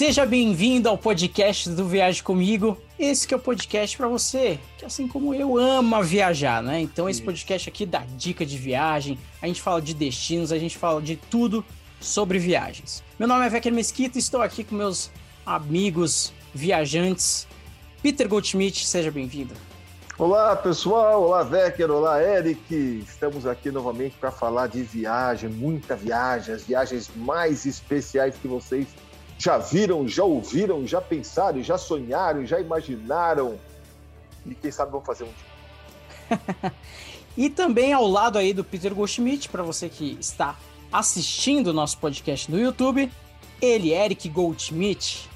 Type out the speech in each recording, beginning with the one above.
Seja bem-vindo ao podcast do Viagem Comigo. Esse que é o podcast para você, que assim como eu ama viajar, né? Então esse podcast aqui dá dica de viagem, a gente fala de destinos, a gente fala de tudo sobre viagens. Meu nome é Vecker Mesquita e estou aqui com meus amigos viajantes. Peter Goldschmidt, seja bem-vindo. Olá pessoal, olá Vecker, olá Eric. Estamos aqui novamente para falar de viagem, muita viagem, as viagens mais especiais que vocês já viram, já ouviram, já pensaram, já sonharam, já imaginaram. E quem sabe vão fazer um dia. e também ao lado aí do Peter Goldschmidt, para você que está assistindo o nosso podcast no YouTube, ele, Eric Goldschmidt.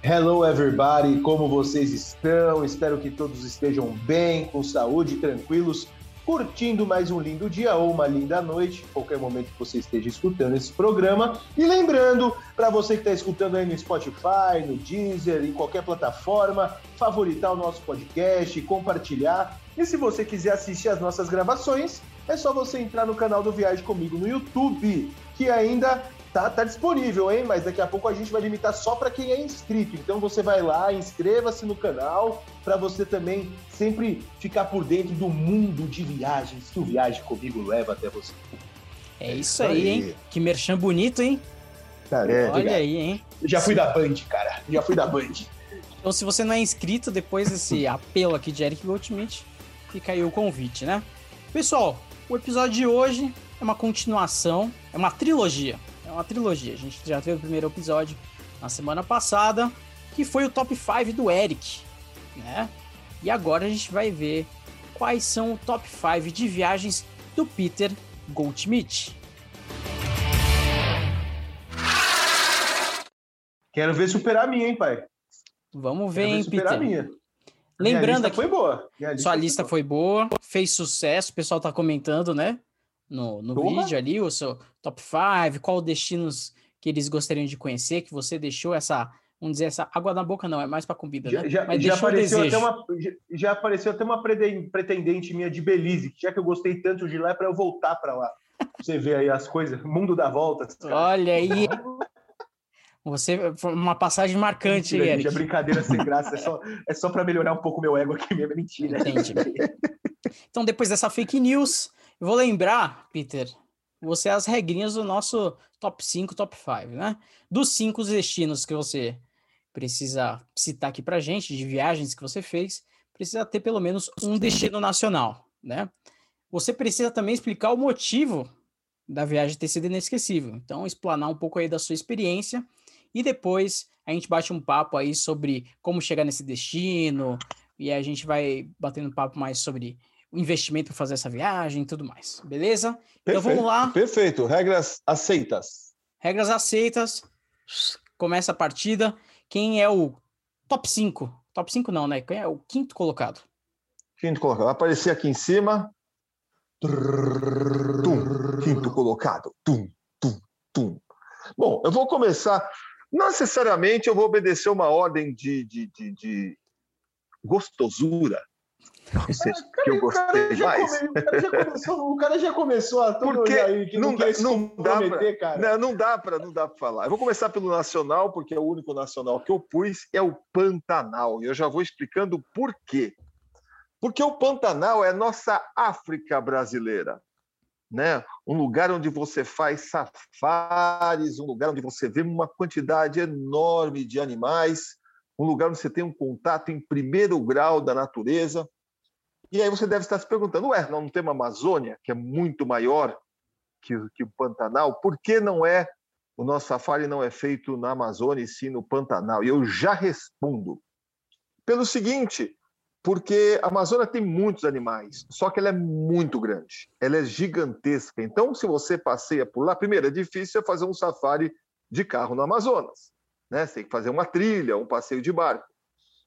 Hello everybody, como vocês estão? Espero que todos estejam bem, com saúde, tranquilos curtindo mais um lindo dia ou uma linda noite, qualquer momento que você esteja escutando esse programa. E lembrando, para você que está escutando aí no Spotify, no Deezer, em qualquer plataforma, favoritar o nosso podcast, compartilhar. E se você quiser assistir as nossas gravações, é só você entrar no canal do Viagem Comigo no YouTube, que ainda Tá, tá disponível, hein? Mas daqui a pouco a gente vai limitar só para quem é inscrito. Então você vai lá, inscreva-se no canal para você também sempre ficar por dentro do mundo de viagens que o Viagem Comigo leva até você. É, é isso aí, hein? Que merchan bonito, hein? Cara, é, Olha aí, hein? Já fui da Band, cara. Já fui da Band. Então, se você não é inscrito, depois desse apelo aqui de Eric Goldschmidt, fica aí o convite, né? Pessoal, o episódio de hoje é uma continuação, é uma trilogia é uma trilogia. A gente já teve o primeiro episódio na semana passada, que foi o top 5 do Eric, né? E agora a gente vai ver quais são o top 5 de viagens do Peter Goldschmidt. Quero ver superar a minha, hein, pai? Vamos ver, hein, Peter. A minha. Lembrando minha lista que foi boa. Lista sua lista foi boa. foi boa, fez sucesso, o pessoal tá comentando, né? No, no vídeo ali, o seu top 5, qual destinos que eles gostariam de conhecer, que você deixou essa, vamos dizer, essa água na boca não, é mais para comida, já, né? Já, Mas já apareceu, até uma, já, já, apareceu até uma pretendente minha de Belize, que já que eu gostei tanto de lá, é para eu voltar para lá. Você vê aí as coisas, mundo dá volta. Olha aí. Você, uma passagem marcante mentira, aí, Eric. Gente, é brincadeira sem graça, é só, é só para melhorar um pouco meu ego aqui mesmo, mentira. Entendi. Então, depois dessa fake news, eu vou lembrar, Peter, você as regrinhas do nosso top 5, top 5, né? Dos cinco destinos que você precisa citar aqui pra gente, de viagens que você fez, precisa ter pelo menos um destino nacional, né? Você precisa também explicar o motivo da viagem ter sido inesquecível. Então, explanar um pouco aí da sua experiência e depois a gente bate um papo aí sobre como chegar nesse destino e a gente vai batendo papo mais sobre o investimento para fazer essa viagem e tudo mais. Beleza? Perfeito, então vamos lá. Perfeito. Regras aceitas. Regras aceitas. Começa a partida. Quem é o top 5? Top 5 não, né? Quem é o quinto colocado? Quinto colocado. Vai aparecer aqui em cima. Tum, quinto colocado. Tum, tum, tum. Bom, eu vou começar. Não necessariamente eu vou obedecer uma ordem de, de, de, de gostosura, seja, cara, que eu gostei mais. Come, o, cara já começou, o cara já começou a porque aí, que não, não, dá, não dá pra, cara. Não, dá para não dá para falar. Eu vou começar pelo nacional, porque é o único nacional que eu pus, é o Pantanal. E eu já vou explicando por quê. Porque o Pantanal é a nossa África brasileira. Né? Um lugar onde você faz safaris, um lugar onde você vê uma quantidade enorme de animais, um lugar onde você tem um contato em primeiro grau da natureza. E aí você deve estar se perguntando, ué, não tem uma Amazônia, que é muito maior que, que o Pantanal, por que não é, o nosso safari não é feito na Amazônia e sim no Pantanal? E eu já respondo. Pelo seguinte, porque a Amazônia tem muitos animais, só que ela é muito grande, ela é gigantesca. Então, se você passeia por lá, primeiro, é difícil fazer um safari de carro no Amazonas. Né? Você tem que fazer uma trilha, um passeio de barco.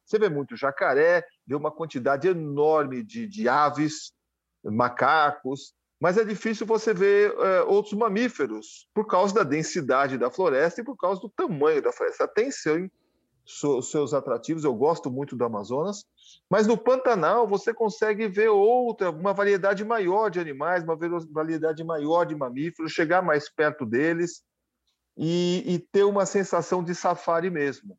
Você vê muito jacaré, vê uma quantidade enorme de, de aves, macacos, mas é difícil você ver é, outros mamíferos por causa da densidade da floresta e por causa do tamanho da floresta. Tem seu, seus atrativos, eu gosto muito do Amazonas, mas no Pantanal você consegue ver outra, uma variedade maior de animais, uma variedade maior de mamíferos, chegar mais perto deles. e, e ter uma sensação de safari mesmo.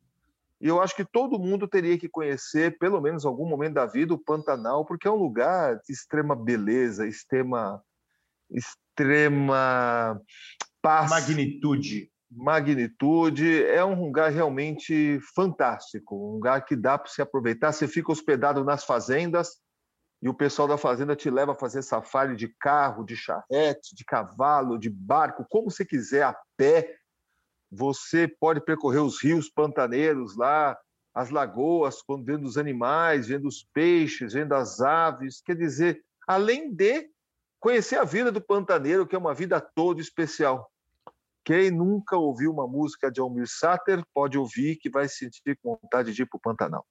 E eu acho que todo mundo teria que conhecer, pelo menos algum momento da vida, o Pantanal, porque é um lugar de extrema beleza, extrema, extrema paz. Magnitude. Magnitude. É um lugar realmente fantástico, um lugar que dá para se aproveitar. Você fica hospedado nas fazendas e o pessoal da fazenda te leva a fazer safari de carro, de charrete, de cavalo, de barco, como você quiser, a pé você pode percorrer os rios pantaneiros lá, as lagoas, vendo os animais, vendo os peixes, vendo as aves. Quer dizer, além de conhecer a vida do pantaneiro, que é uma vida toda especial. Quem nunca ouviu uma música de Almir Sater pode ouvir que vai sentir vontade de ir para o Pantanal.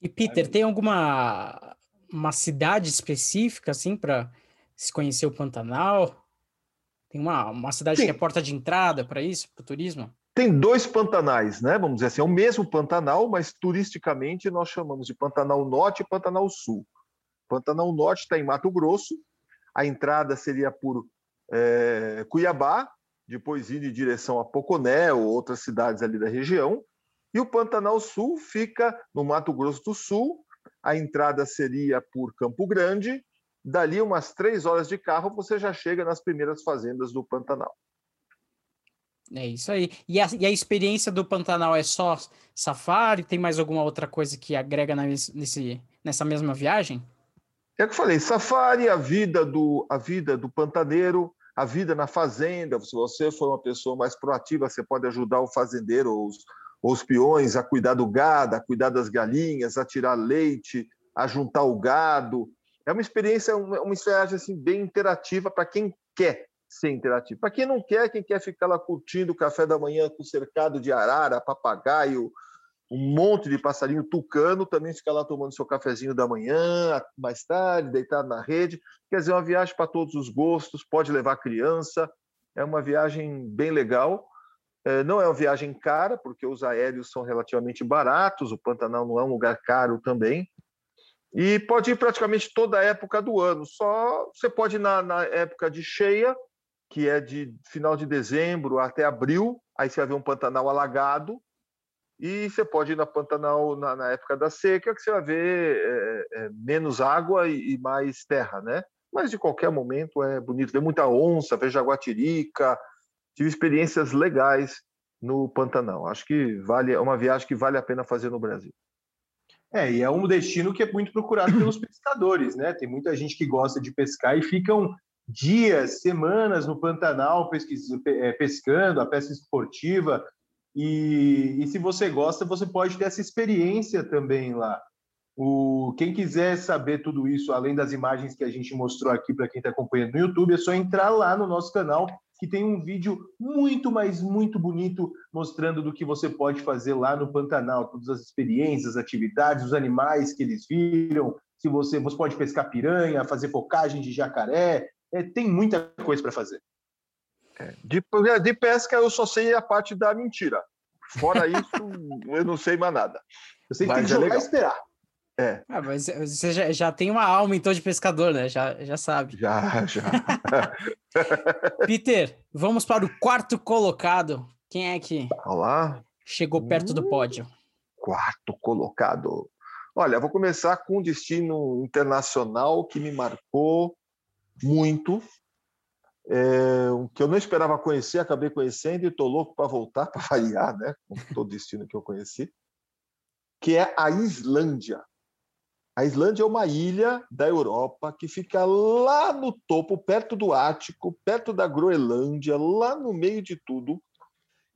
E Peter, tem alguma uma cidade específica assim para se conhecer o Pantanal? Tem uma, uma cidade Sim. que é porta de entrada para isso, para o turismo? Tem dois Pantanais, né? Vamos dizer assim, é o mesmo Pantanal, mas turisticamente nós chamamos de Pantanal Norte e Pantanal Sul. Pantanal Norte está em Mato Grosso, a entrada seria por é, Cuiabá, depois indo em direção a Poconé ou outras cidades ali da região, e o Pantanal Sul fica no Mato Grosso do Sul, a entrada seria por Campo Grande, dali umas três horas de carro você já chega nas primeiras fazendas do Pantanal. É isso aí. E a, e a experiência do Pantanal é só safari? Tem mais alguma outra coisa que agrega nesse, nessa mesma viagem? É o que eu falei, safari, a vida do, a vida do pantaneiro, a vida na fazenda. Se você for uma pessoa mais proativa, você pode ajudar o fazendeiro ou os, ou os peões a cuidar do gado, a cuidar das galinhas, a tirar leite, a juntar o gado. É uma experiência, uma, uma viagem assim, bem interativa para quem quer ser interativo. Para quem não quer, quem quer ficar lá curtindo o café da manhã com cercado de arara, papagaio, um monte de passarinho tucano, também fica lá tomando seu cafezinho da manhã, mais tarde, deitado na rede. Quer dizer, uma viagem para todos os gostos, pode levar criança, é uma viagem bem legal. É, não é uma viagem cara, porque os aéreos são relativamente baratos, o Pantanal não é um lugar caro também. E pode ir praticamente toda a época do ano, só você pode ir na, na época de cheia, que é de final de dezembro até abril, aí você vai ver um Pantanal alagado, e você pode ir na Pantanal na, na época da seca, que você vai ver é, é, menos água e, e, mais terra, né? Mas de qualquer momento é bonito, ver muita onça, ver jaguatirica, tive experiências legais no Pantanal. Acho que vale, é uma viagem que vale a pena fazer no Brasil. É, e é um destino que é muito procurado pelos pescadores, né? Tem muita gente que gosta de pescar e ficam dias, semanas no Pantanal é, pescando, a pesca esportiva. E, e, se você gosta, você pode ter essa experiência também lá. O, quem quiser saber tudo isso, além das imagens que a gente mostrou aqui para quem está acompanhando no YouTube, é só entrar lá no nosso canal, que tem um vídeo muito, mas muito bonito mostrando do que você pode fazer lá no Pantanal, todas as experiências, atividades, os animais que eles viram. Se você, você pode pescar piranha, fazer focagem de jacaré, é, tem muita coisa para fazer. É, de, de, pesca eu só sei a parte da mentira. Fora isso, eu não sei mais nada. Eu sei que mas tem que é jogar e esperar. É. Ah, mas você já, já, tem uma alma então de pescador, né? Já, já sabe. Já, já. Peter, vamos para o quarto colocado. Quem é que Olá. chegou perto do pódio? Quarto colocado. Olha, vou começar com um destino internacional que me marcou muito, é, que eu não esperava conhecer, acabei conhecendo e estou louco para voltar, para variar, né? com todo destino que eu conheci, que é a Islândia. A Islândia é uma ilha da Europa que fica lá no topo, perto do Ártico, perto da Groenlândia, lá no meio de tudo.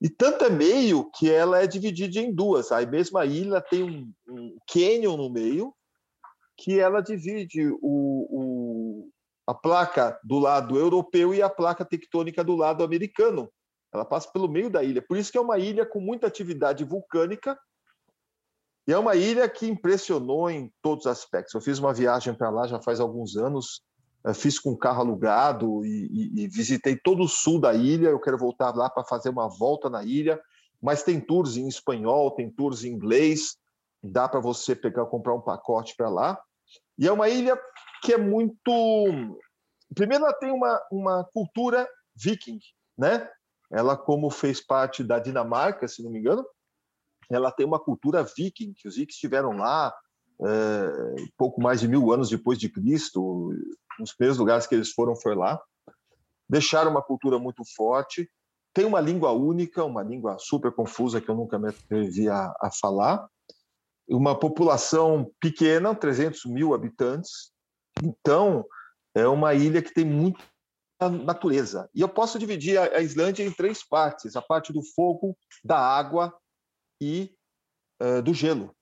E tanto é meio que ela é dividida em duas. A mesma ilha tem um, um canyon no meio, que ela divide o, o, a placa do lado europeu e a placa tectônica do lado americano. Ela passa pelo meio da ilha. Por isso que é uma ilha com muita atividade vulcânica e é uma ilha que impressionou em todos os aspectos. Eu fiz uma viagem para lá já faz alguns anos, eh, fiz com carro alugado e, e, e visitei todo o sul da ilha. Eu quero voltar lá para fazer uma volta na ilha, mas tem tours em espanhol, tem tours em inglês, dá para você pegar comprar um pacote para lá. E é uma ilha que é muito. Primeiro, ela tem uma, uma cultura viking, né? ela como fez parte da Dinamarca, se não me engano, ela tem uma cultura viking, que os vikings estiveram lá é, pouco mais de mil anos depois de Cristo, os primeiros lugares que eles foram foi lá, deixaram uma cultura muito forte, tem uma língua única, uma língua super confusa que eu nunca me atrevi a, a falar, uma população pequena, 300 mil habitantes, então é uma ilha que tem muita natureza. E eu posso dividir a, a Islândia em três partes: a parte do fogo, da água e uh, do gelo.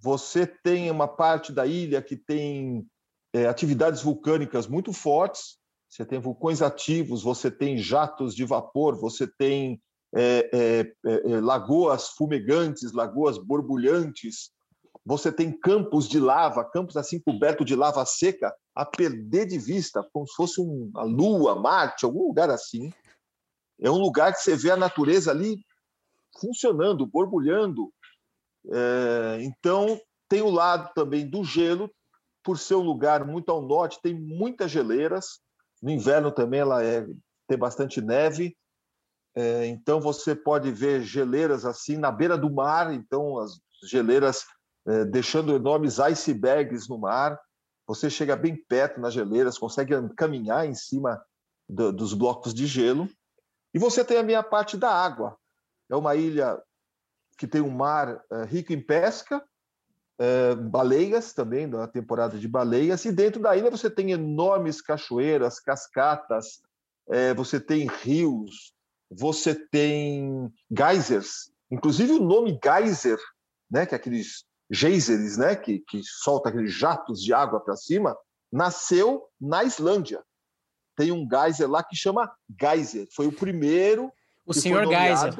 Você tem uma parte da ilha que tem é, atividades vulcânicas muito fortes, você tem vulcões ativos, você tem jatos de vapor, você tem é, é, lagoas fumegantes, lagoas borbulhantes, você tem campos de lava, campos assim cobertos de lava seca, a perder de vista, como se fosse uma Lua, Marte, algum lugar assim. É um lugar que você vê a natureza ali funcionando, borbulhando. É, então, tem o lado também do gelo, por ser um lugar muito ao norte, tem muitas geleiras. No inverno também ela é, tem bastante neve. É, então você pode ver geleiras assim na beira do mar, então as geleiras é, deixando enormes icebergs no mar. Você chega bem perto nas geleiras, consegue caminhar em cima do, dos blocos de gelo. E você tem a minha parte da água. É uma ilha que tem um mar é, rico em pesca, é, baleias também, na temporada de baleias, e dentro da ilha você tem enormes cachoeiras, cascatas, é, você tem rios, você tem geysers, inclusive o nome geyser, né, que é aqueles geysers, né, que, que solta aqueles jatos de água para cima, nasceu na Islândia. Tem um geyser lá que chama Geyser, foi o primeiro. O senhor Geyser.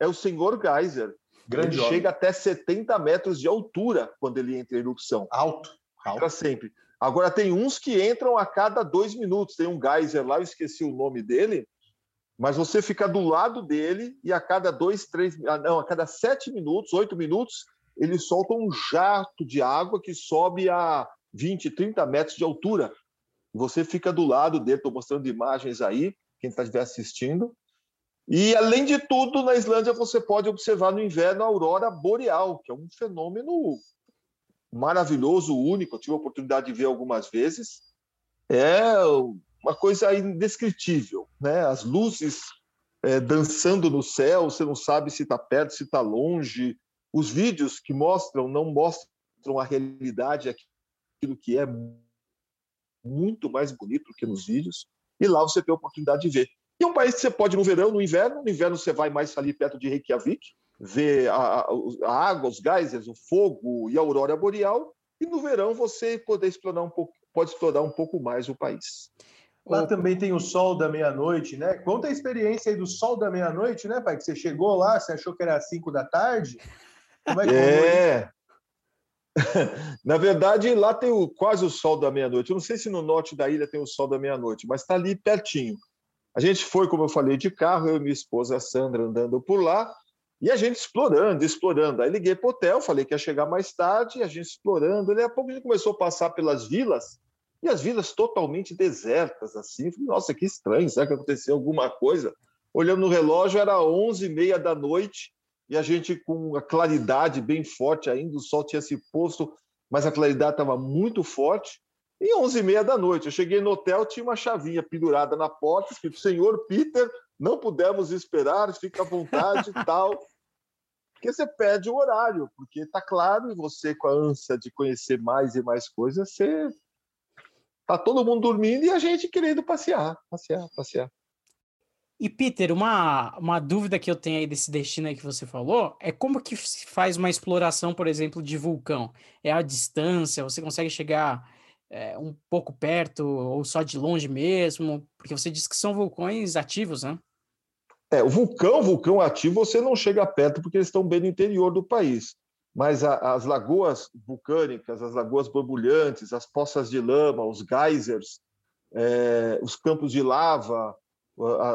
É o senhor Geyser. Grande ele homem. chega até 70 metros de altura quando ele entra em erupção. Alto. Alto. Para sempre. Agora, tem uns que entram a cada dois minutos. Tem um geyser lá, eu esqueci o nome dele, mas você fica do lado dele e a cada dois, três, ah, não, a cada sete minutos, oito minutos, ele solta um jato de água que sobe a 20, 30 metros de altura. Você fica do lado dele, estou mostrando imagens aí, quem está assistindo, e, além de tudo, na Islândia você pode observar no inverno a aurora boreal, que é um fenômeno maravilhoso, único. Eu tive a oportunidade de ver algumas vezes. É uma coisa indescritível, né? As luzes é, dançando no céu, você não sabe se está perto, se está longe. Os vídeos que mostram não mostram a realidade, aquilo que é muito mais bonito que nos vídeos. E lá você tem a oportunidade de ver. E é um país que você pode no verão, no inverno. No inverno você vai mais ali perto de Reykjavik, ver a, a água, os geysers, o fogo e a aurora boreal. E no verão você poder explorar um pouco, pode explorar um pouco mais o país. Lá também tem o sol da meia-noite, né? Conta a experiência aí do sol da meia-noite, né, pai? Que você chegou lá, você achou que era 5 da tarde? Como é que é. Na verdade, lá tem o, quase o sol da meia-noite. Eu não sei se no norte da ilha tem o sol da meia-noite, mas está ali pertinho. A gente foi, como eu falei, de carro, eu e minha esposa Sandra andando por lá, e a gente explorando, explorando. Aí liguei para o hotel, falei que ia chegar mais tarde, a gente explorando. Daí a pouco a gente começou a passar pelas vilas, e as vilas totalmente desertas, assim. Falei, Nossa, que estranho, será que aconteceu alguma coisa? Olhando no relógio, era 11h30 da noite, e a gente com a claridade bem forte ainda, o sol tinha se posto, mas a claridade estava muito forte. E 11h30 da noite, eu cheguei no hotel, tinha uma chavinha pendurada na porta, escrito Senhor Peter, não pudemos esperar, fica à vontade e tal. Porque você perde o horário, porque está claro, e você com a ânsia de conhecer mais e mais coisas, você tá todo mundo dormindo e a gente querendo passear, passear, passear. E Peter, uma, uma dúvida que eu tenho aí desse destino aí que você falou é como que se faz uma exploração, por exemplo, de vulcão? É a distância? Você consegue chegar é, um pouco perto ou só de longe mesmo? Porque você disse que são vulcões ativos, né? É, o vulcão, vulcão ativo, você não chega perto porque eles estão bem no interior do país. Mas a, as lagoas vulcânicas, as lagoas borbulhantes, as poças de lama, os geysers, é, os campos de lava,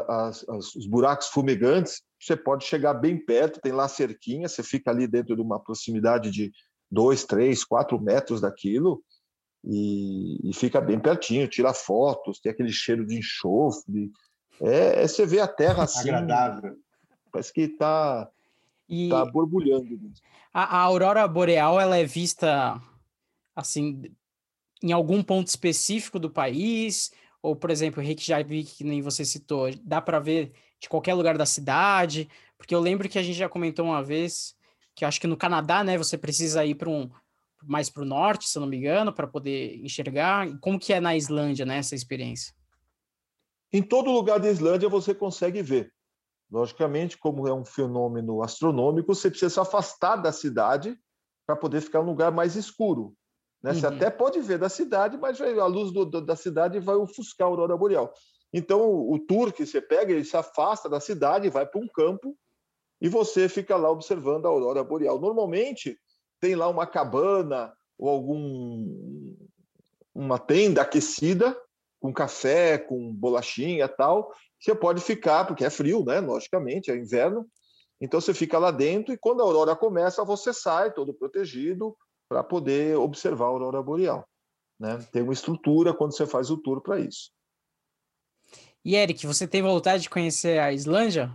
as, as, os buracos fumegantes, você pode chegar bem perto, tem lá cerquinha, você fica ali dentro de uma proximidade de dois, três, quatro metros daquilo, e, e, fica bem pertinho, tira fotos, tem aquele cheiro de enxofre, É, é você vê a terra assim. Agradável. Parece que está e... tá borbulhando. A, a aurora boreal ela é vista assim em algum ponto específico do país? Ou, por exemplo, o Rick já vi que nem você citou, dá para ver de qualquer lugar da cidade? Porque eu lembro que a gente já comentou uma vez que eu acho que no Canadá, né, você precisa ir para um mais para o norte, se eu não me engano, para poder enxergar. Como que é na Islândia, né, essa experiência? Em todo lugar da Islândia você consegue ver. Logicamente, como é um fenômeno astronômico, você precisa se afastar da cidade para poder ficar em um lugar mais escuro. Né? Uhum. Você até pode ver da cidade, mas a luz do, do, da cidade vai ofuscar a aurora boreal. Então, o tour que você pega, ele se afasta da cidade, vai para um campo e você fica lá observando a aurora boreal. Normalmente, tem lá uma cabana ou algum uma tenda aquecida com café, com bolachinha tal. Você pode ficar, porque é frio, né? Logicamente, é inverno. Então você fica lá dentro e quando a aurora começa, você sai todo protegido para poder observar a aurora boreal. Né? Tem uma estrutura quando você faz o tour para isso. E Eric, você tem vontade de conhecer a Islândia?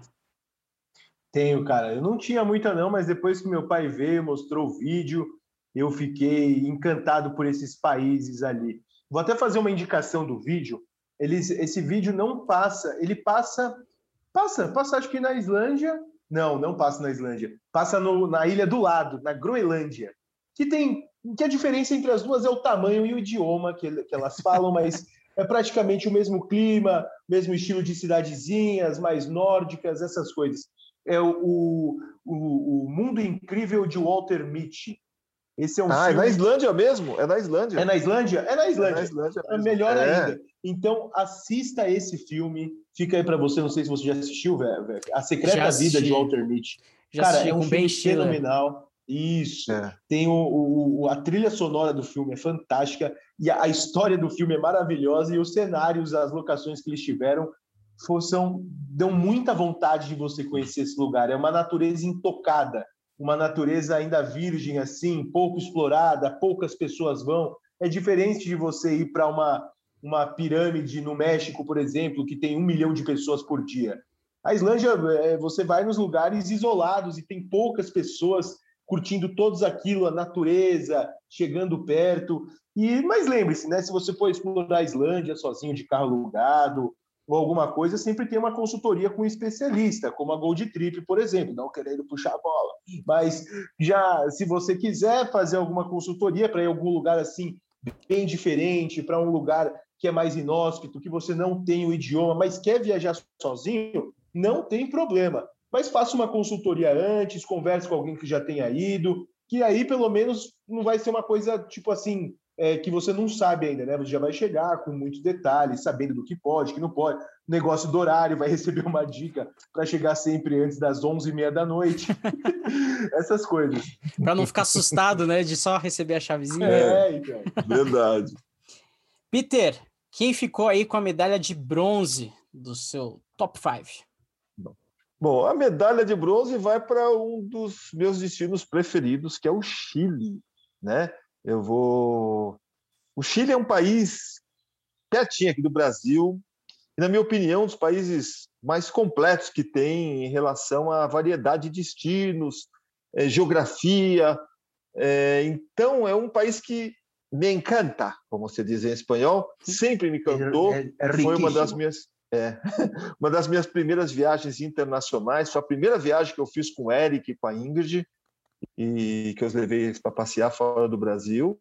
Tenho, cara. Eu não tinha muita não, mas depois que meu pai veio, mostrou o vídeo, eu fiquei encantado por esses países ali. Vou até fazer uma indicação do vídeo. Eles, esse vídeo não passa, ele passa, passa, passa acho que na Islândia. Não, não passa na Islândia. Passa no, na ilha do lado, na Groenlândia. Que tem que a diferença entre as duas é o tamanho e o idioma que, que elas falam, mas é praticamente o mesmo clima, mesmo estilo de cidadezinhas, mais nórdicas, essas coisas. É o, o, o Mundo Incrível de Walter Mitty. Esse é um ah, filme... é na Islândia mesmo? É na Islândia. É na Islândia? É na Islândia. É, na Islândia é melhor é. ainda. Então, assista esse filme. Fica aí para você, não sei se você já assistiu, velho. A Secreta Vida de Walter Mitty. Já Cara, é um filme fenomenal. Isso. É. Tem o, o, a trilha sonora do filme é fantástica e a, a, história do filme é maravilhosa e os cenários, as locações que eles tiveram são, dão muita vontade de você conhecer esse lugar. É uma natureza intocada, uma natureza ainda virgem assim, pouco explorada, poucas pessoas vão. É diferente de você ir para uma uma pirâmide no México, por exemplo, que tem um milhão de pessoas por dia. A Islândia, é, você vai nos lugares isolados e tem poucas pessoas curtindo todos aquilo, a natureza, chegando perto. E mas lembre-se, né, se você for explorar a Islândia sozinho de carro alugado ou alguma coisa, sempre tem uma consultoria com um especialista, como a Gold Trip, por exemplo, não querendo puxar a bola. Mas já se você quiser fazer alguma consultoria para ir algum lugar assim bem diferente, para um lugar que é mais inóspito, que você não tem o idioma, mas quer viajar sozinho, não tem problema mas faça uma consultoria antes, converse com alguém que já tenha ido, que aí pelo menos não vai ser uma coisa tipo assim, é, que você não sabe ainda, né? Você já vai chegar com muitos detalhes, sabendo do que pode, que não pode. Negócio do horário, vai receber uma dica para chegar sempre antes das 11h30 da noite. Essas coisas. Para não ficar assustado, né? De só receber a chavezinha. É, então. Verdade. Peter, quem ficou aí com a medalha de bronze do seu top 5? Bom, a medalha de bronze vai para um dos meus destinos preferidos, que é o Chile, né? Eu vou. O Chile é um país pertinho aqui do Brasil e, na minha opinião, um dos países mais completos que tem em relação à variedade de destinos, é, geografia. É, então, é um país que me encanta, como se diz em espanhol, sempre me encantou. É, é, Foi uma das minhas é, uma das minhas primeiras viagens internacionais, foi a primeira viagem que eu fiz com o Eric e com a Ingrid, e que eu levei para passear fora do Brasil.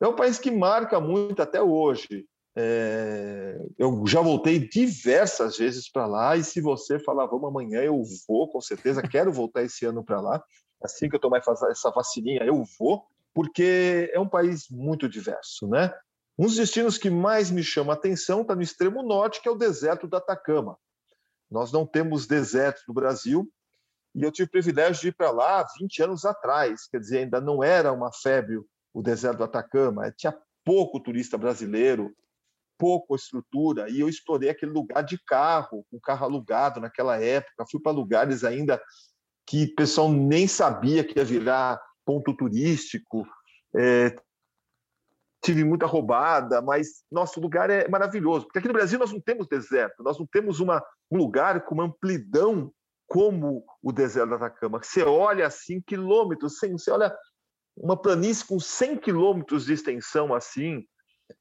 É um país que marca muito até hoje. É, eu já voltei diversas vezes para lá, e se você falar, vamos amanhã, eu vou, com certeza, quero voltar esse ano para lá. Assim que eu tomar essa vacininha, eu vou, porque é um país muito diverso, né? Um dos destinos que mais me chama a atenção está no extremo norte, que é o deserto do Atacama. Nós não temos deserto no Brasil, e eu tive o privilégio de ir para lá 20 anos atrás, quer dizer, ainda não era uma febre o deserto do Atacama, tinha pouco turista brasileiro, pouca estrutura, e eu explorei aquele lugar de carro, com carro alugado naquela época, fui para lugares ainda que o pessoal nem sabia que ia virar ponto turístico, é, tive muita roubada, mas nosso lugar é maravilhoso. Porque aqui no Brasil nós não temos deserto, nós não temos uma, um lugar com uma amplidão como o deserto da Atacama. Você olha assim, quilômetros, você olha uma planície com 100 quilômetros de extensão assim,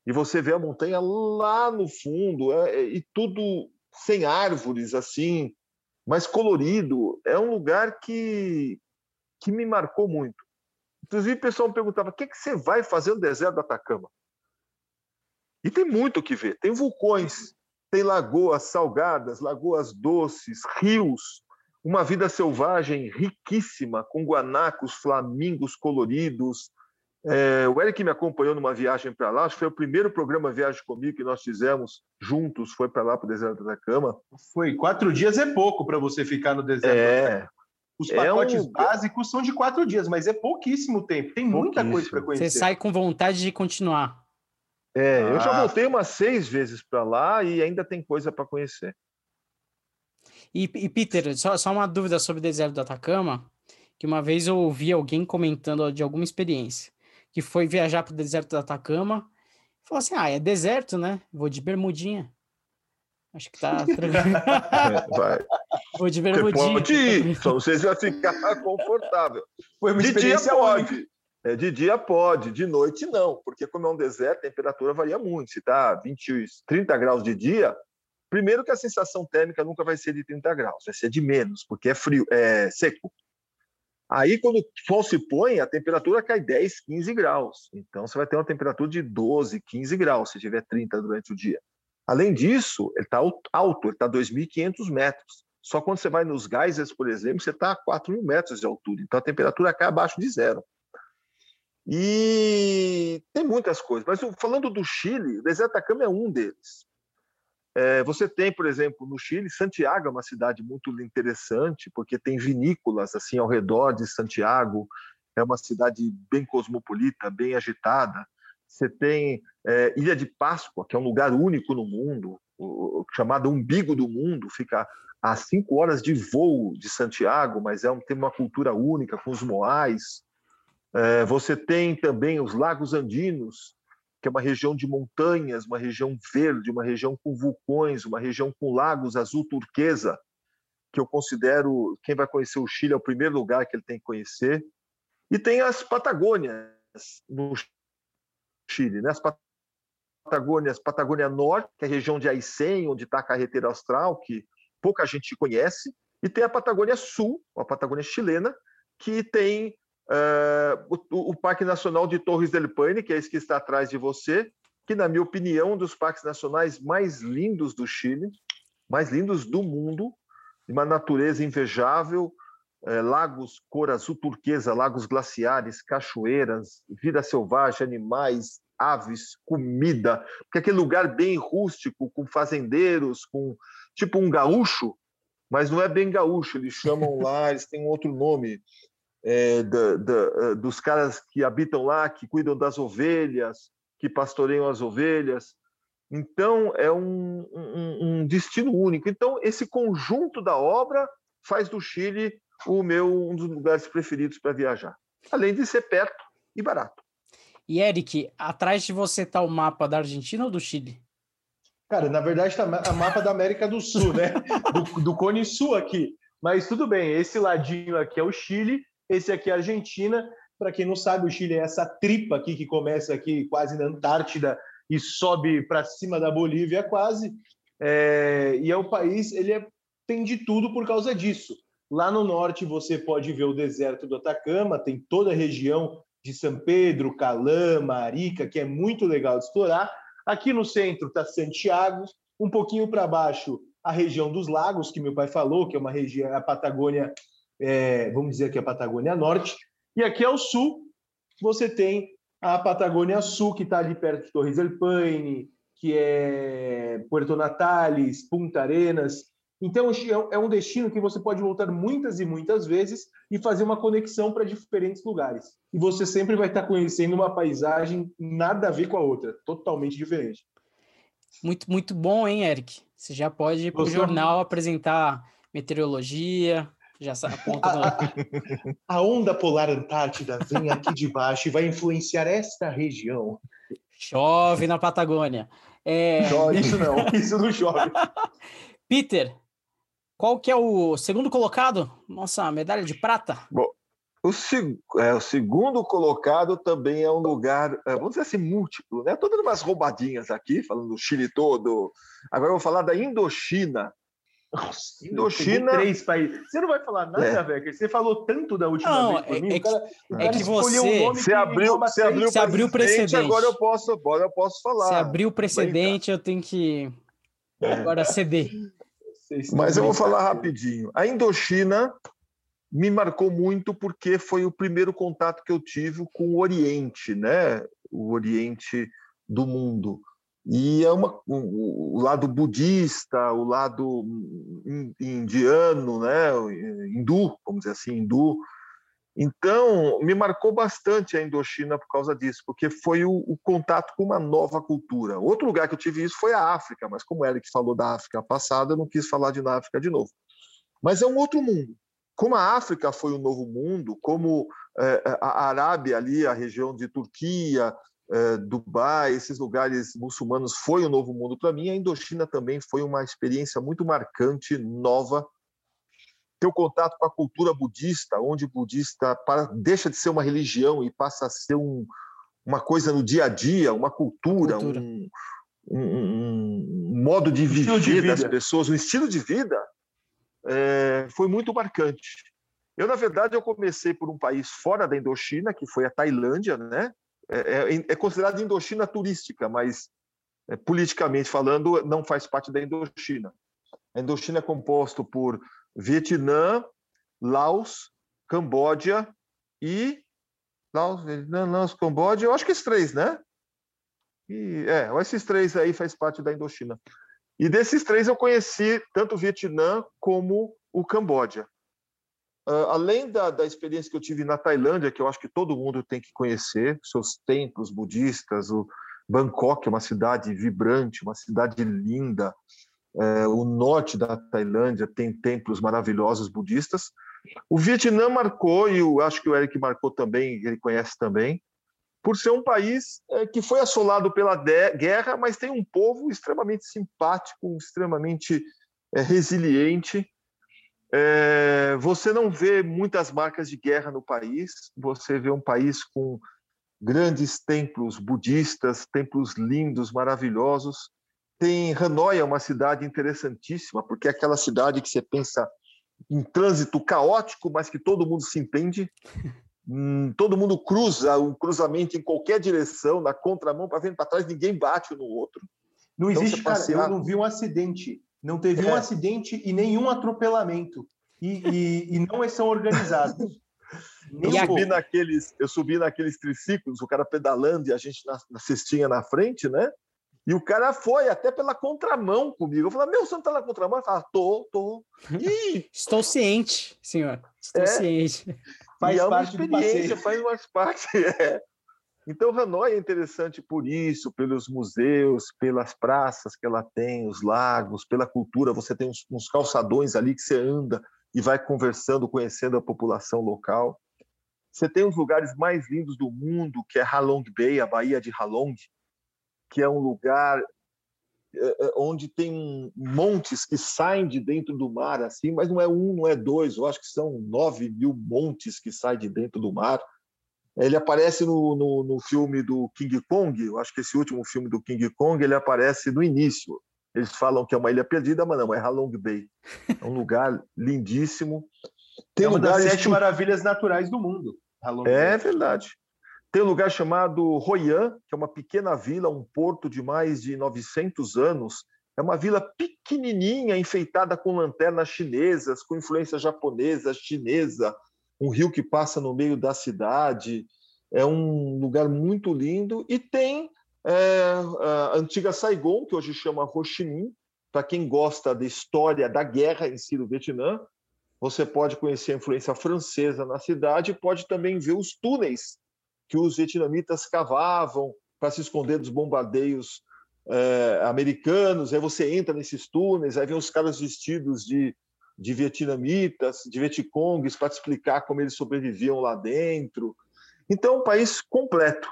e você vê a montanha lá no fundo, é, é, e tudo sem árvores assim, mas colorido. É um lugar que, que me marcou muito. Inclusive, o pessoal me perguntava: o que, que você vai fazer no deserto do Atacama? E tem muito o que ver. Tem vulcões, tem lagoas salgadas, lagoas doces, rios, uma vida selvagem riquíssima, com guanacos, flamingos coloridos. É, o Eric me acompanhou numa viagem para lá, acho que foi o primeiro programa Viagem Comigo que nós fizemos juntos, foi para lá para o deserto da Cama. Foi, quatro dias é pouco para você ficar no deserto. É, os pacotes é um... básicos são de quatro dias, mas é pouquíssimo tempo. Tem muita coisa para conhecer. Você sai com vontade de continuar. É, ah. eu já ah. voltei umas seis vezes para lá e ainda tem coisa para conhecer. E, e, Peter, só, só uma dúvida sobre o deserto do Atacama, que uma vez eu ouvi alguém comentando de alguma experiência, que foi viajar para o deserto do Atacama, e falou assim, ah, é deserto, né? Vou de bermudinha. Acho que tá tranquilo. Vai. Vou de bermudinha. Pode ir, só você vai ficar confortável. Foi uma de dia pode. É, de dia pode, de noite não, porque como é um deserto, a temperatura varia muito. Se está 20, 30 graus de dia, primeiro que a sensação térmica nunca vai ser de 30 graus, vai ser de menos, porque é frio, é seco. Aí, quando o sol se põe, a temperatura cai 10, 15 graus. Então, você vai ter uma temperatura de 12, 15 graus, se tiver 30 durante o dia. Além disso, ele está alto, ele está a 2.500 metros. Só quando você vai nos geysers, por exemplo, você está a 4 mil metros de altura. Então a temperatura cai abaixo de zero. E tem muitas coisas. Mas falando do Chile, o deserto da Atacama é um deles. É, você tem, por exemplo, no Chile, Santiago é uma cidade muito interessante, porque tem vinícolas assim ao redor de Santiago. É uma cidade bem cosmopolita, bem agitada. Você tem é, Ilha de Páscoa, que é um lugar único no mundo, o, chamado umbigo do mundo, fica a cinco horas de voo de Santiago, mas é um, tem uma cultura única com os moais. É, você tem também os Lagos Andinos, que é uma região de montanhas, uma região verde, uma região com vulcões, uma região com lagos azul turquesa, que eu considero, quem vai conhecer o Chile é o primeiro lugar que ele tem que conhecer. E tem as Patagônias, no Chile, né? As Patagônias, Patagônia Norte, que é a região de Aysén, onde está a carretera austral, que pouca gente conhece, e tem a Patagônia Sul, a Patagônia chilena, que tem uh, o, o, Parque Nacional de Torres del Paine, que é esse que está atrás de você, que, na minha opinião, é um dos parques nacionais mais lindos do Chile, mais lindos do mundo, uma natureza invejável, é, lagos cor azul turquesa, lagos glaciares, cachoeiras, vida selvagem, animais, aves, comida, porque aquele lugar bem rústico, com fazendeiros, com tipo um gaúcho, mas não é bem gaúcho, eles chamam lá, eles têm um outro nome, é, da, da, é, dos caras que habitam lá, que cuidam das ovelhas, que pastoreiam as ovelhas. Então, é um, um, um destino único. Então, esse conjunto da obra faz do Chile o meu um dos lugares preferidos para viajar. Além de ser perto e barato. E Eric, atrás de você está o mapa da Argentina ou do Chile? Cara, na verdade está o mapa da América do Sul, né? Do, do Cone Sul aqui. Mas tudo bem, esse ladinho aqui é o Chile, esse aqui é a Argentina. Para quem não sabe, o Chile é essa tripa aqui que começa aqui quase na Antártida e sobe para cima da Bolívia quase. É, e é o país, ele é, tem de tudo por causa disso. Lá no norte você pode ver o deserto do Atacama, tem toda a região de São Pedro, Calama, Arica, que é muito legal de explorar. Aqui no centro está Santiago, um pouquinho para baixo a região dos lagos, que meu pai falou, que é uma região, a Patagônia, é, vamos dizer que é a Patagônia Norte. E aqui ao sul, você tem a Patagônia Sul, que está ali perto de Torres del Paine, que é Puerto Natales, Punta Arenas, então, é, é um destino que você pode voltar muitas e muitas vezes e fazer uma conexão para diferentes lugares. E você sempre vai estar conhecendo uma paisagem nada a ver com a outra, totalmente diferente. Muito, muito bom, hein, Eric? Você já pode ir para o jornal apresentar meteorologia, já aponta. A, a onda polar Antártida vem aqui de baixo e vai influenciar esta região. Chove na Patagônia. É... Chove, isso não, isso não chove. Peter, qual que é o segundo colocado? Nossa, medalha de prata? Bom, o, seg é, o, segundo colocado também é um lugar, é, vamos dizer assim, múltiplo, né? Estou dando umas roubadinhas aqui, falando do Chile todo. Agora eu vou falar da Indochina. Nossa, Indochina. Três países. Você não vai falar nada, é. velho. Você falou tanto da última não, vez para é, mim. É, cara, é que você. Um você abriu, você abriu, você abriu o precedente. Agora eu posso, agora eu posso falar. Você abriu o precedente, eu tenho que agora ceder. Mas eu vou falar rapidinho. A Indochina me marcou muito porque foi o primeiro contato que eu tive com o Oriente, né? O Oriente do mundo. E é uma, o, lado budista, o lado indiano, né? hindu, vamos dizer assim, hindu. Então, me marcou bastante a Indochina por causa disso, porque foi o, o, contato com uma nova cultura. Outro lugar que eu tive isso foi a África, mas como o Eric falou da África passada, eu não quis falar de na África de novo. Mas é um outro mundo. Como a África foi o novo mundo, como é, a Arábia ali, a região de Turquia, é, Dubai, esses lugares muçulmanos foi o novo mundo para mim, a Indochina também foi uma experiência muito marcante, nova. Ter o contato com a cultura budista, onde o budista para, deixa de ser uma religião e passa a ser um, uma coisa no dia a dia, uma cultura, cultura. Um, um, um, modo de viver de das pessoas, um estilo de vida, é, foi muito marcante. Eu, na verdade, eu comecei por um país fora da Indochina, que foi a Tailândia, né? É, é, é considerada Indochina turística, mas é, politicamente falando, não faz parte da Indochina. A Indochina é composto por Vietnã, Laos, Camboja e Laos, Vietnã, Laos, Camboja, eu acho que esses três, né? E, é, esses três aí faz parte da Indochina. E desses três eu conheci tanto o Vietnã como o Camboja. Uh, além da, da experiência que eu tive na Tailândia, que eu acho que todo mundo tem que conhecer, seus templos budistas, o Bangkok é uma cidade vibrante, uma cidade linda. É, o norte da Tailândia tem templos maravilhosos budistas. O Vietnã marcou, e eu acho que o Eric marcou também, ele conhece também, por ser um país é, que foi assolado pela guerra, mas tem um povo extremamente simpático, extremamente é, resiliente, é, você não vê muitas marcas de guerra no país, você vê um país com grandes templos budistas, templos lindos, maravilhosos. Tem Hanoi, é uma cidade interessantíssima, porque é aquela cidade que você pensa em trânsito caótico, mas que todo mundo se entende. Hum, todo mundo cruza um cruzamento em qualquer direção, na contramão, para frente, para trás, ninguém bate um no outro. Não então, existe, cara, eu não vi um acidente não teve é. um acidente e nenhum atropelamento. E, e, e não são organizados. eu, subi naqueles, eu subi naqueles triciclos, o cara pedalando e a gente na, na cestinha na frente, né? E o cara foi até pela contramão comigo. Eu falei, meu, você não tá na contramão? Ele fala, tô, tô. Ih! Estou ciente, senhor. Estou é. ciente. Faz e é uma experiência, faz mais parte. É. Então, Hanoi é interessante por isso, pelos museus, pelas praças que ela tem, os lagos, pela cultura. Você tem uns, uns calçadões ali que você anda e vai conversando, conhecendo a população local. Você tem os lugares mais lindos do mundo, que é Halong Bay, a Baía de Halong, que é um lugar é, é, onde tem montes que saem de dentro do mar, assim, mas não é um, não é dois, eu acho que são nove mil montes que saem de dentro do mar ele aparece no, no, no, filme do King Kong, eu acho que esse último filme do King Kong, ele aparece no início. Eles falam que é uma ilha perdida, mas não, é Halong Bay. É um lugar lindíssimo. Tem é uma das sete maravilhas naturais do mundo. Halong é Bay. verdade. Tem um lugar chamado Hoi An, que é uma pequena vila, um porto de mais de 900 anos. É uma vila pequenininha, enfeitada com lanternas chinesas, com influência japonesa, chinesa, um rio que passa no meio da cidade. É um lugar muito lindo e tem é, a antiga Saigon, que hoje chama Ho Chi Minh. Para quem gosta da história da guerra em si do Vietnã, você pode conhecer a influência francesa na cidade e pode também ver os túneis que os vietnamitas cavavam para se esconder dos bombardeios é, americanos. Aí você entra nesses túneis, aí vem os caras vestidos de de vietnamitas, de vietcongues, para explicar como eles sobreviviam lá dentro. Então, é um país completo.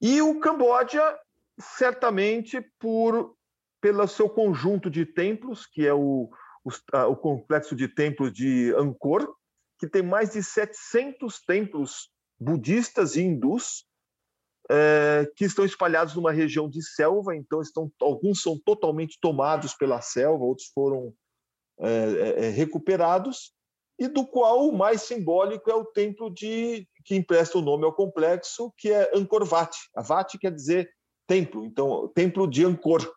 E o Camboja, certamente por pelo seu conjunto de templos, que é o, o, o complexo de templos de Angkor, que tem mais de 700 templos budistas e hindus, é, que estão espalhados numa região de selva, então estão, alguns são totalmente tomados pela selva, outros foram é, é, é, recuperados, e do qual o mais simbólico é o templo de que empresta o nome ao complexo, que é Angkor Wat. A quer dizer templo, então templo de Angkor,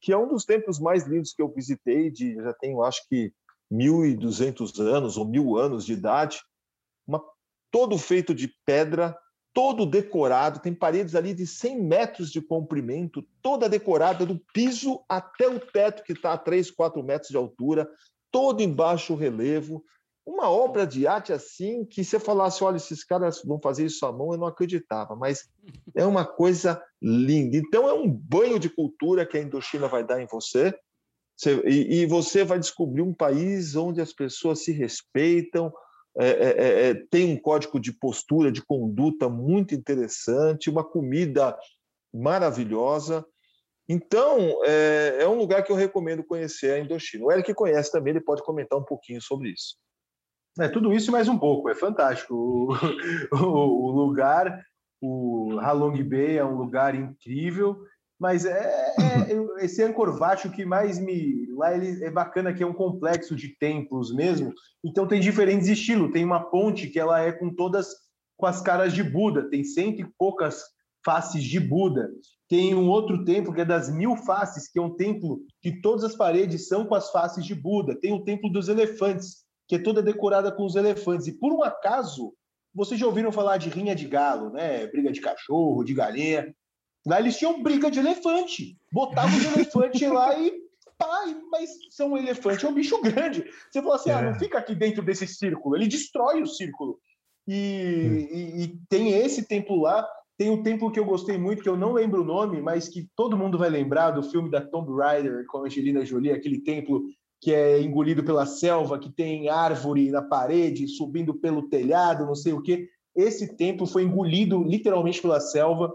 que é um dos templos mais lindos que eu visitei, de já tenho acho que 1.200 anos ou mil anos de idade, uma, todo feito de pedra, todo decorado, tem paredes ali de 100 metros de comprimento, toda decorada do piso até o teto, que está a 3, 4 metros de altura, todo em baixo relevo. Uma obra de arte assim, que se eu falasse, olha, esses caras vão fazer isso à mão, eu não acreditava, mas é uma coisa linda. Então, é um banho de cultura que a Indochina vai dar em você, e você vai descobrir um país onde as pessoas se respeitam, é, é, é, é, tem um código de postura, de conduta muito interessante, uma comida maravilhosa. Então, é, é, um lugar que eu recomendo conhecer a Indochina. O Eric conhece também, ele pode comentar um pouquinho sobre isso. É tudo isso e mais um pouco, é fantástico. O, o, o lugar, o Halong Bay é um lugar incrível. Mas é, é esse Angkor Wat o que mais me lá ele é bacana que é um complexo de templos mesmo. Então tem diferentes estilos. Tem uma ponte que ela é com todas com as caras de Buda. Tem cento e poucas faces de Buda. Tem um outro templo que é das mil faces, que é um templo que todas as paredes são com as faces de Buda. Tem o templo dos elefantes, que é toda decorada com os elefantes. E por um acaso, vocês já ouviram falar de rinha de galo, né? Briga de cachorro, de galinha. Lá eles tinham briga de elefante. Botavam os elefantes lá e. Pai, mas são um elefante, é um bicho grande. Você fala assim: é. ah, não fica aqui dentro desse círculo. Ele destrói o círculo. E, hum. e, e tem esse templo lá. Tem um templo que eu gostei muito, que eu não lembro o nome, mas que todo mundo vai lembrar do filme da Tomb Raider com a Angelina Jolie, aquele templo que é engolido pela selva, que tem árvore na parede, subindo pelo telhado, não sei o quê. Esse templo foi engolido literalmente pela selva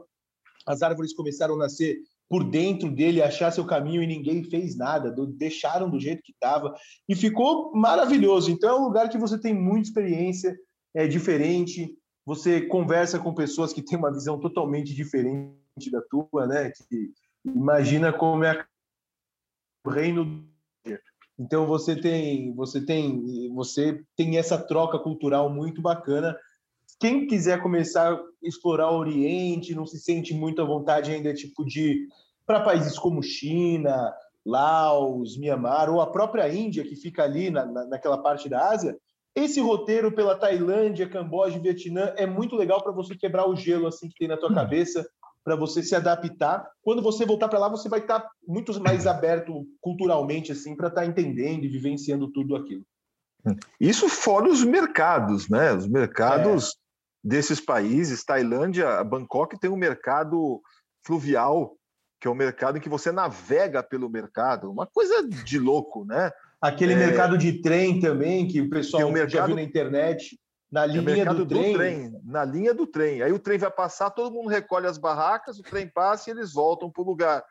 as árvores começaram a nascer por dentro dele, achar seu caminho e ninguém fez nada, deixaram do jeito que estava e ficou maravilhoso. Então é um lugar que você tem muita experiência, é diferente, você conversa com pessoas que têm uma visão totalmente diferente da tua, né? Que imagina como é o reino então você tem, você tem, você tem essa troca cultural muito bacana quem quiser começar a explorar o Oriente, não se sente muito à vontade ainda, tipo, de para países como China, Laos, Mianmar, ou a própria Índia, que fica ali na, na, naquela parte da Ásia, esse roteiro pela Tailândia, Camboja e Vietnã é muito legal para você quebrar o gelo assim que tem na tua hum. cabeça, para você se adaptar. Quando você voltar para lá, você vai estar tá muito mais aberto culturalmente assim para estar tá entendendo e vivenciando tudo aquilo. Isso fora os mercados, né? Os mercados é desses países, Tailândia, Bangkok tem um mercado fluvial, que é um mercado em que você navega pelo mercado, uma coisa de louco, né? Aquele é... mercado de trem também, que o pessoal o mercado... já viu na internet, na linha do, do, trem. trem. Na linha do trem. Aí o trem vai passar, todo mundo recolhe as barracas, o trem passa e eles voltam para o lugar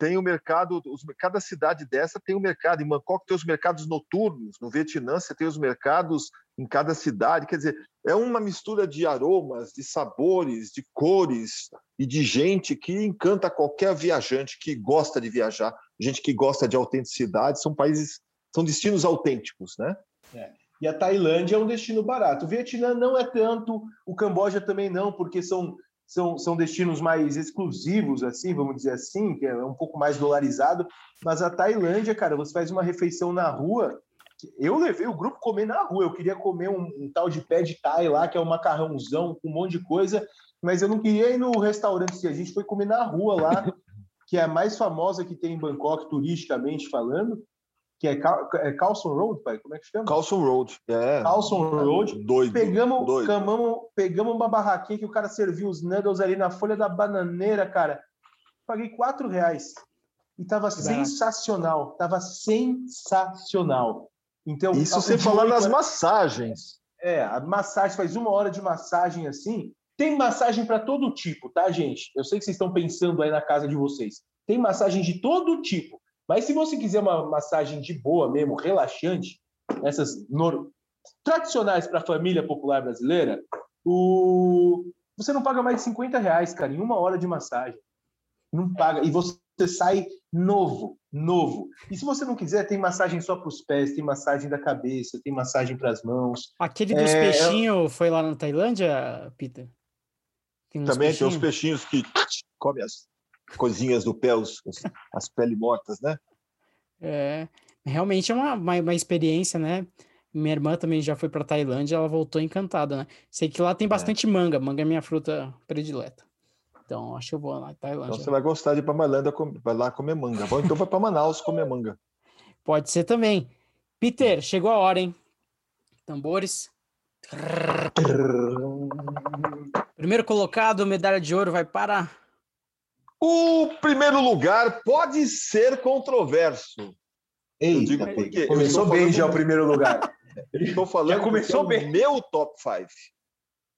tem o mercado, os, cada cidade dessa tem um mercado. Em Bangkok tem os mercados noturnos, no Vietnã você tem os mercados em cada cidade. Quer dizer, é uma mistura de aromas, de sabores, de cores e de gente que encanta qualquer viajante que gosta de viajar, gente que gosta de autenticidade. São países, são destinos autênticos, né? É. E a Tailândia é um destino barato. O Vietnã não é tanto, o Camboja também não, porque são são, são destinos mais exclusivos, assim, vamos dizer assim, que é um pouco mais dolarizado. Mas a Tailândia, cara, você faz uma refeição na rua. Eu levei o grupo comer na rua. Eu queria comer um, um tal de pé de thai lá, que é um macarrãozão com um monte de coisa, mas eu não queria ir no restaurante. A gente foi comer na rua lá, que é a mais famosa que tem em Bangkok, turisticamente falando que é, é Carlson Road, pai? Como é que chama? Carlson Road, é. Carlson Road. Doido. Pegamos, doido. Camamos, pegamos uma barraquinha que o cara serviu os nuggets ali na folha da bananeira, cara. Paguei quatro reais. E tava sensacional. Tava sensacional. Então, Isso sem falar nas massagens. É, a massagem, faz uma hora de massagem assim. Tem massagem para todo tipo, tá, gente? Eu sei que vocês estão pensando aí na casa de vocês. Tem massagem de todo tipo. Mas se você quiser uma massagem de boa mesmo, relaxante, essas nor... tradicionais para a família popular brasileira, o... você não paga mais de 50 reais, cara, em uma hora de massagem. Não paga. E você sai novo, novo. E se você não quiser, tem massagem só para os pés, tem massagem da cabeça, tem massagem para as mãos. Aquele dos é... peixinhos foi lá na Tailândia, Peter? Tem Também peixinhos? tem os peixinhos que comem as coisinhas do pé, os, as peles mortas, né? É, realmente é uma, uma, uma experiência, né? Minha irmã também já foi para Tailândia, ela voltou encantada, né? Sei que lá tem é. bastante é. manga, manga é minha fruta predileta. Então, acho que eu vou lá em Tailândia. Então você vai gostar de ir para Mailândia, vai lá comer manga. Bom, então vai para Manaus comer manga. Pode ser também. Peter, chegou a hora, hein? Tambores. Primeiro colocado, medalha de ouro vai para. O primeiro lugar pode ser controverso. Eita, porque começou bem já o primeiro lugar. Estou falando já começou bem. meu top 5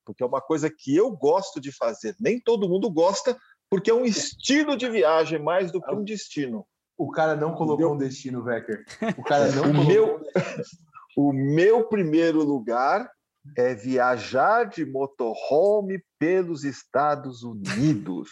porque é uma coisa que eu gosto de fazer. Nem todo mundo gosta, porque é um estilo de viagem mais do que um destino. O cara não colocou um destino, Becker. O cara não o meu, O meu primeiro lugar é viajar de motorhome pelos Estados Unidos.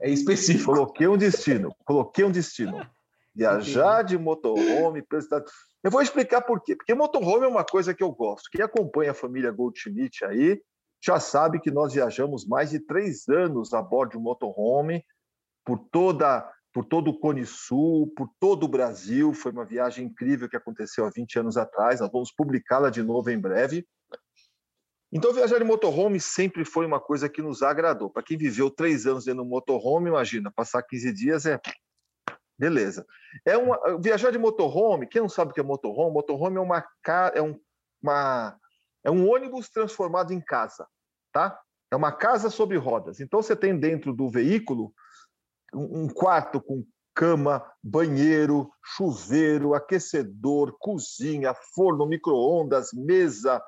É específico. Coloquei um destino. Coloquei um destino. Viajar de motorhome pelos Estados Unidos. Eu vou explicar por quê. Porque motorhome é uma coisa que eu gosto. Quem acompanha a família Goldschmidt aí já sabe que nós viajamos mais de três anos a bordo de um motorhome por toda por todo o Cone Sul, por todo o Brasil. Foi uma viagem incrível que aconteceu há 20 anos atrás. Nós vamos publicá-la de novo em breve. Então, viajar de motorhome sempre foi uma coisa que nos agradou. Para quem viveu três anos dentro do motorhome, imagina, passar 15 dias é. Beleza. É uma... Viajar de motorhome, quem não sabe o que é motorhome? Motorhome é, uma... é, um... uma... é um ônibus transformado em casa tá? É uma casa sobre rodas. Então você tem dentro do veículo um quarto com cama, banheiro, chuveiro, aquecedor, cozinha, forno, micro-ondas, mesa,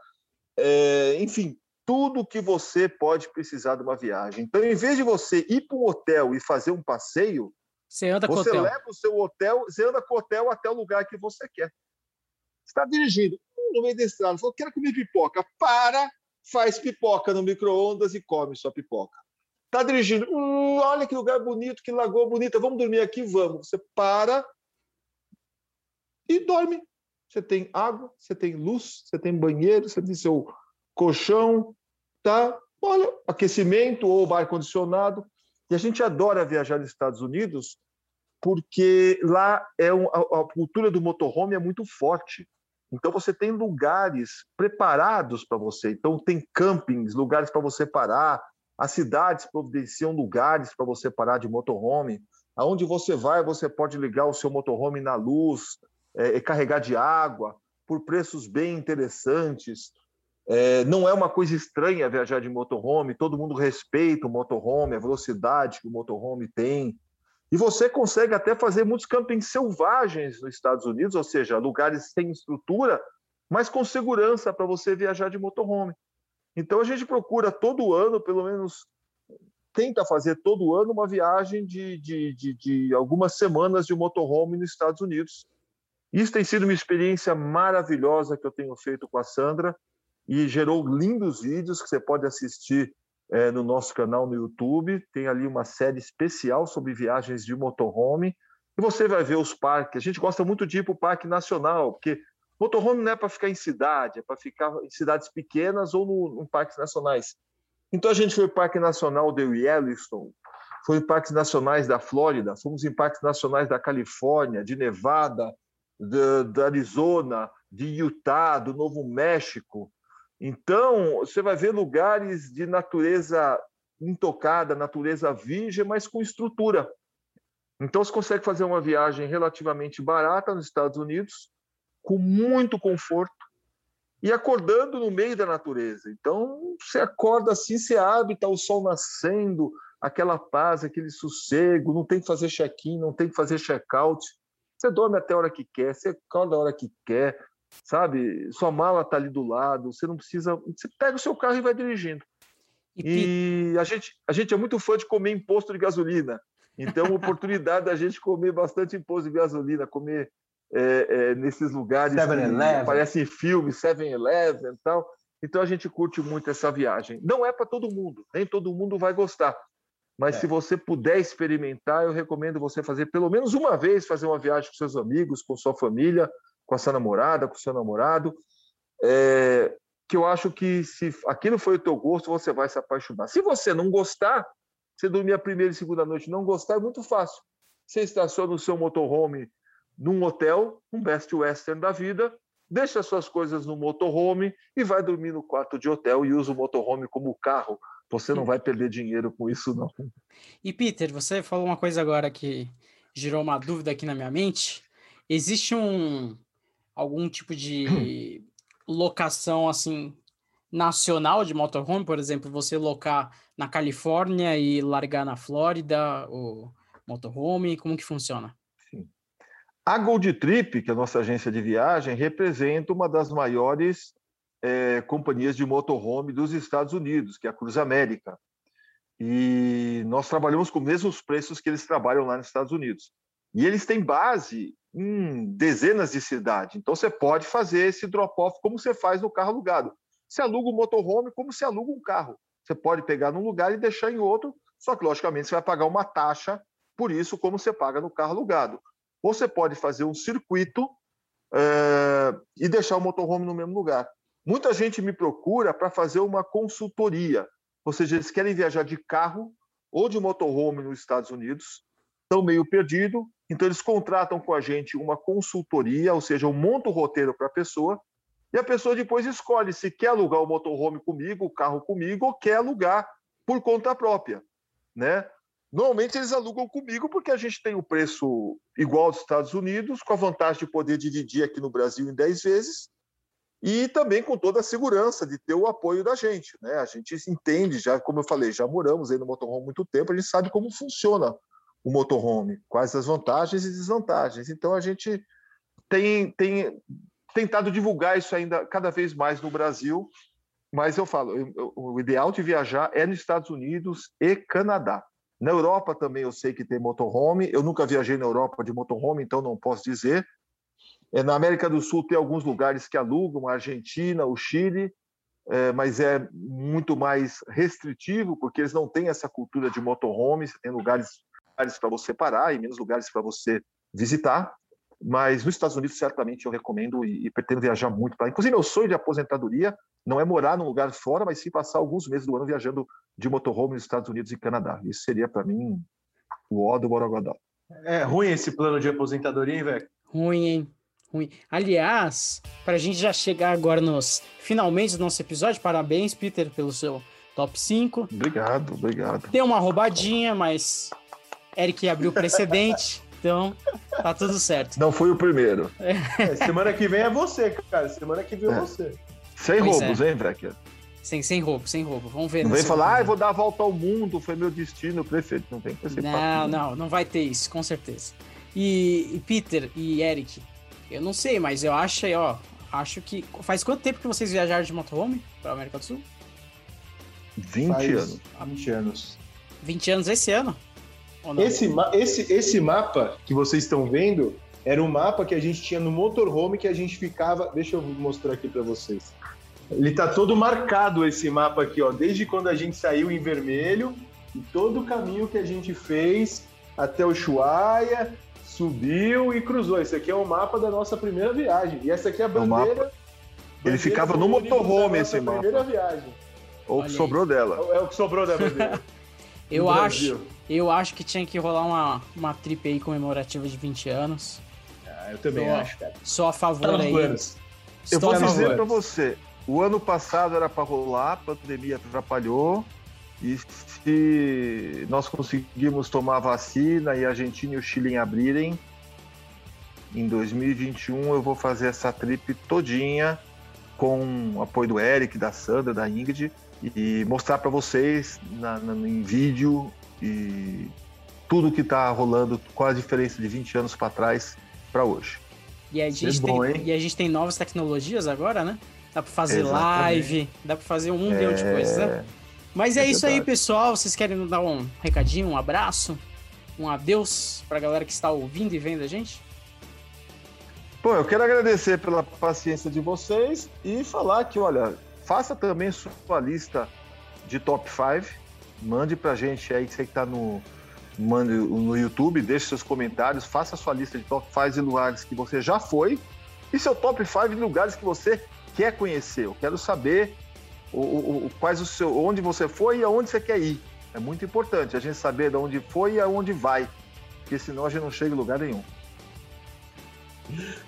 é, enfim, tudo que você pode precisar de uma viagem. Então, em vez de você ir para um hotel e fazer um passeio, você, anda você hotel. leva o seu hotel, você anda com o hotel até o lugar que você quer. Você está dirigindo no meio da estrada, falou, quero comer pipoca. Para, faz pipoca no micro-ondas e come sua pipoca. Está dirigindo, hum, olha que lugar bonito, que lagoa bonita, vamos dormir aqui? Vamos. Você para e dorme. Você tem água, você tem luz, você tem banheiro, você tem seu colchão, tá? Olha, aquecimento ou ar-condicionado. E a gente adora viajar nos Estados Unidos porque lá é um, a, a cultura do motorhome é muito forte. Então você tem lugares preparados para você. Então tem campings, lugares para você parar. As cidades providenciam lugares para você parar de motorhome. Aonde você vai, você pode ligar o seu motorhome na luz, é, carregar de água por preços bem interessantes. É, não é uma coisa estranha viajar de motorhome. Todo mundo respeita o motorhome, a velocidade que o motorhome tem. E você consegue até fazer muitos campings selvagens nos Estados Unidos, ou seja, lugares sem estrutura, mas com segurança para você viajar de motorhome. Então a gente procura todo ano, pelo menos tenta fazer todo ano uma viagem de, de, de, de algumas semanas de motorhome nos Estados Unidos. Isso tem sido uma experiência maravilhosa que eu tenho feito com a Sandra e gerou lindos vídeos que você pode assistir é, no nosso canal no YouTube. Tem ali uma série especial sobre viagens de motorhome. E você vai ver os parques. A gente gosta muito de ir para o Parque Nacional, porque motorhome não é para ficar em cidade, é para ficar em cidades pequenas ou no, em parques nacionais. Então a gente foi para o Parque Nacional de Yellowstone, foi em parques nacionais da Flórida, fomos em parques nacionais da Califórnia, de Nevada, da Arizona, de Utah, do Novo México. Então, você vai ver lugares de natureza intocada, natureza virgem, mas com estrutura. Então, você consegue fazer uma viagem relativamente barata nos Estados Unidos, com muito conforto, e acordando no meio da natureza. Então, você acorda assim, você abre, está o sol nascendo, aquela paz, aquele sossego, não tem que fazer check-in, não tem que fazer check-out. Você dorme até a hora que quer, você acorda a hora que quer, sabe? Sua mala está ali do lado, você não precisa. Você pega o seu carro e vai dirigindo. E, e a, gente, a gente é muito fã de comer imposto de gasolina. Então, oportunidade da gente comer bastante imposto de gasolina, comer é, é, nesses lugares que aparecem filmes, 7-Eleven e tal. Então, a gente curte muito essa viagem. Não é para todo mundo, nem todo mundo vai gostar. Mas é. se você puder experimentar, eu recomendo você fazer pelo menos uma vez, fazer uma viagem com seus amigos, com sua família, com a sua namorada, com o seu namorado. É, que eu acho que se aquilo foi o teu gosto, você vai se apaixonar. Se você não gostar, você dormir a primeira e segunda noite não gostar, é muito fácil. Você estaciona o seu motorhome num hotel, um best western da vida, deixa suas coisas no motorhome e vai dormir no quarto de hotel e usa o motorhome como carro. Você não vai perder dinheiro com isso, não. E Peter, você falou uma coisa agora que gerou uma dúvida aqui na minha mente. Existe um algum tipo de locação assim nacional de motorhome, por exemplo, você locar na Califórnia e largar na Flórida o motorhome, como que funciona? A Gold Trip, que é a nossa agência de viagem, representa uma das maiores é, companhias de motorhome dos Estados Unidos, que é a Cruz América. E nós trabalhamos com os mesmos preços que eles trabalham lá nos Estados Unidos. E eles têm base em dezenas de cidades. Então você pode fazer esse drop-off como você faz no carro alugado. Você aluga um motorhome como se aluga um carro. Você pode pegar num lugar e deixar em outro, só que logicamente você vai pagar uma taxa por isso, como você paga no carro alugado. Você pode fazer um circuito é, e deixar o motorhome no mesmo lugar. Muita gente me procura para fazer uma consultoria, ou seja, eles querem viajar de carro ou de motorhome nos Estados Unidos, estão meio perdido, então eles contratam com a gente uma consultoria, ou seja, eu monto o roteiro para a pessoa e a pessoa depois escolhe se quer alugar o motorhome comigo, o carro comigo, ou quer alugar por conta própria, né? Normalmente eles alugam comigo porque a gente tem o preço igual aos Estados Unidos, com a vantagem de poder dividir aqui no Brasil em 10 vezes, e também com toda a segurança de ter o apoio da gente. Né? A gente entende, já como eu falei, já moramos aí no motorhome há muito tempo, a gente sabe como funciona o motorhome, quais as vantagens e desvantagens. Então a gente tem, tem tentado divulgar isso ainda cada vez mais no Brasil, mas eu falo, eu, o ideal de viajar é nos Estados Unidos e Canadá. Na Europa também eu sei que tem motorhome, eu nunca viajei na Europa de motorhome, então não posso dizer. É, na América do Sul tem alguns lugares que alugam, a Argentina, o Chile, é, mas é muito mais restritivo, porque eles não têm essa cultura de motorhome, tem lugares lugares para você parar e menos lugares para você visitar. Mas nos Estados Unidos, certamente, eu recomendo e, e pretendo viajar muito para Inclusive, meu sonho de aposentadoria não é morar num lugar fora, mas sim passar alguns meses do ano viajando de motorhome nos Estados Unidos e Canadá. Isso seria, para mim, o ó do Borogodó. É ruim esse plano de aposentadoria, hein, velho? Ruim, hein? Ruim. Aliás, para a gente já chegar agora nos finalmente do nosso episódio, parabéns, Peter, pelo seu top 5. Obrigado, obrigado. Deu uma roubadinha, mas Eric abriu precedente, então tá tudo certo. Não fui o primeiro. É, semana que vem é você, cara. Semana que vem é, é você. Sem pois roubos, é. hein, Becker? Sem, sem roubo, sem roubo. Vamos ver. Não vem falar, ah, eu vou dar a volta ao mundo, foi meu destino, prefeito. Não tem que ser Não, não, não vai ter isso, com certeza. E, e, Peter e Eric, eu não sei, mas eu acho, ó, acho que. Faz quanto tempo que vocês viajaram de motorhome para América do Sul? 20 Faz anos. 20 anos. 20 anos esse ano? Esse, esse, esse mapa que vocês estão vendo era um mapa que a gente tinha no motorhome que a gente ficava. Deixa eu mostrar aqui para vocês. Ele tá todo marcado esse mapa aqui, ó, desde quando a gente saiu em vermelho e todo o caminho que a gente fez até o Chuaia, subiu e cruzou. Esse aqui é o mapa da nossa primeira viagem. E essa aqui é a bandeira. É Ele ficava no motorhome esse mapa. Primeira viagem. Ou o que sobrou dela. É o que sobrou da bandeira. eu acho. Eu acho que tinha que rolar uma, uma trip aí comemorativa de 20 anos. Ah, eu também só, acho, cara. Só a favor tá aí. Eu vou dizer para você, o ano passado era para rolar, a pandemia atrapalhou. E se nós conseguimos tomar a vacina e a Argentina e o Chile abrirem, em 2021 eu vou fazer essa trip todinha com o apoio do Eric, da Sandra, da Ingrid e mostrar para vocês na, na, em vídeo e tudo que está rolando, qual a diferença de 20 anos para trás para hoje. E a, gente é bom, tem, e a gente tem novas tecnologias agora, né? Dá para fazer Exatamente. live, dá para fazer um milhão de coisas, né? Mas é, é isso aí, pessoal. Vocês querem dar um recadinho, um abraço, um adeus para a galera que está ouvindo e vendo a gente? Bom, eu quero agradecer pela paciência de vocês e falar que, olha, faça também sua lista de top 5. Mande pra gente aí, você que tá no, mande no YouTube, deixe seus comentários, faça sua lista de top 5 em lugares que você já foi e seu top 5 em lugares que você quer conhecer. Eu quero saber o, o, o, quais o seu, onde você foi e aonde você quer ir. É muito importante a gente saber de onde foi e aonde vai, porque senão a gente não chega em lugar nenhum.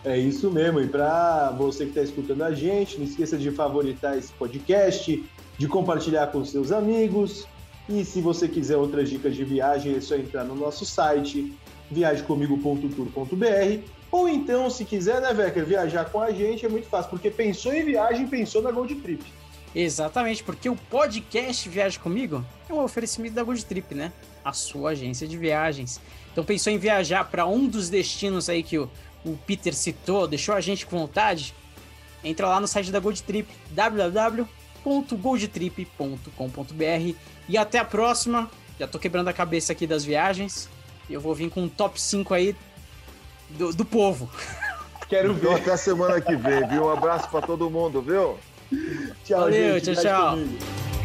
É isso mesmo. E para você que está escutando a gente, não esqueça de favoritar esse podcast, de compartilhar com seus amigos. E se você quiser outras dicas de viagem, é só entrar no nosso site viagemcomigo.tour.br ou então, se quiser, né, Vecker, viajar com a gente é muito fácil, porque pensou em viagem, pensou na Gold Trip. Exatamente, porque o podcast Viaja Comigo é um oferecimento da Gold Trip, né? A sua agência de viagens. Então pensou em viajar para um dos destinos aí que o, o Peter citou, deixou a gente com vontade, entra lá no site da Gold Trip, www.goldtrip.com.br e até a próxima. Já tô quebrando a cabeça aqui das viagens. Eu vou vir com um top 5 aí do, do povo. Quero ver. Então, até semana que vem, viu? Um abraço para todo mundo, viu? Tchau, Valeu, gente. tchau, tchau.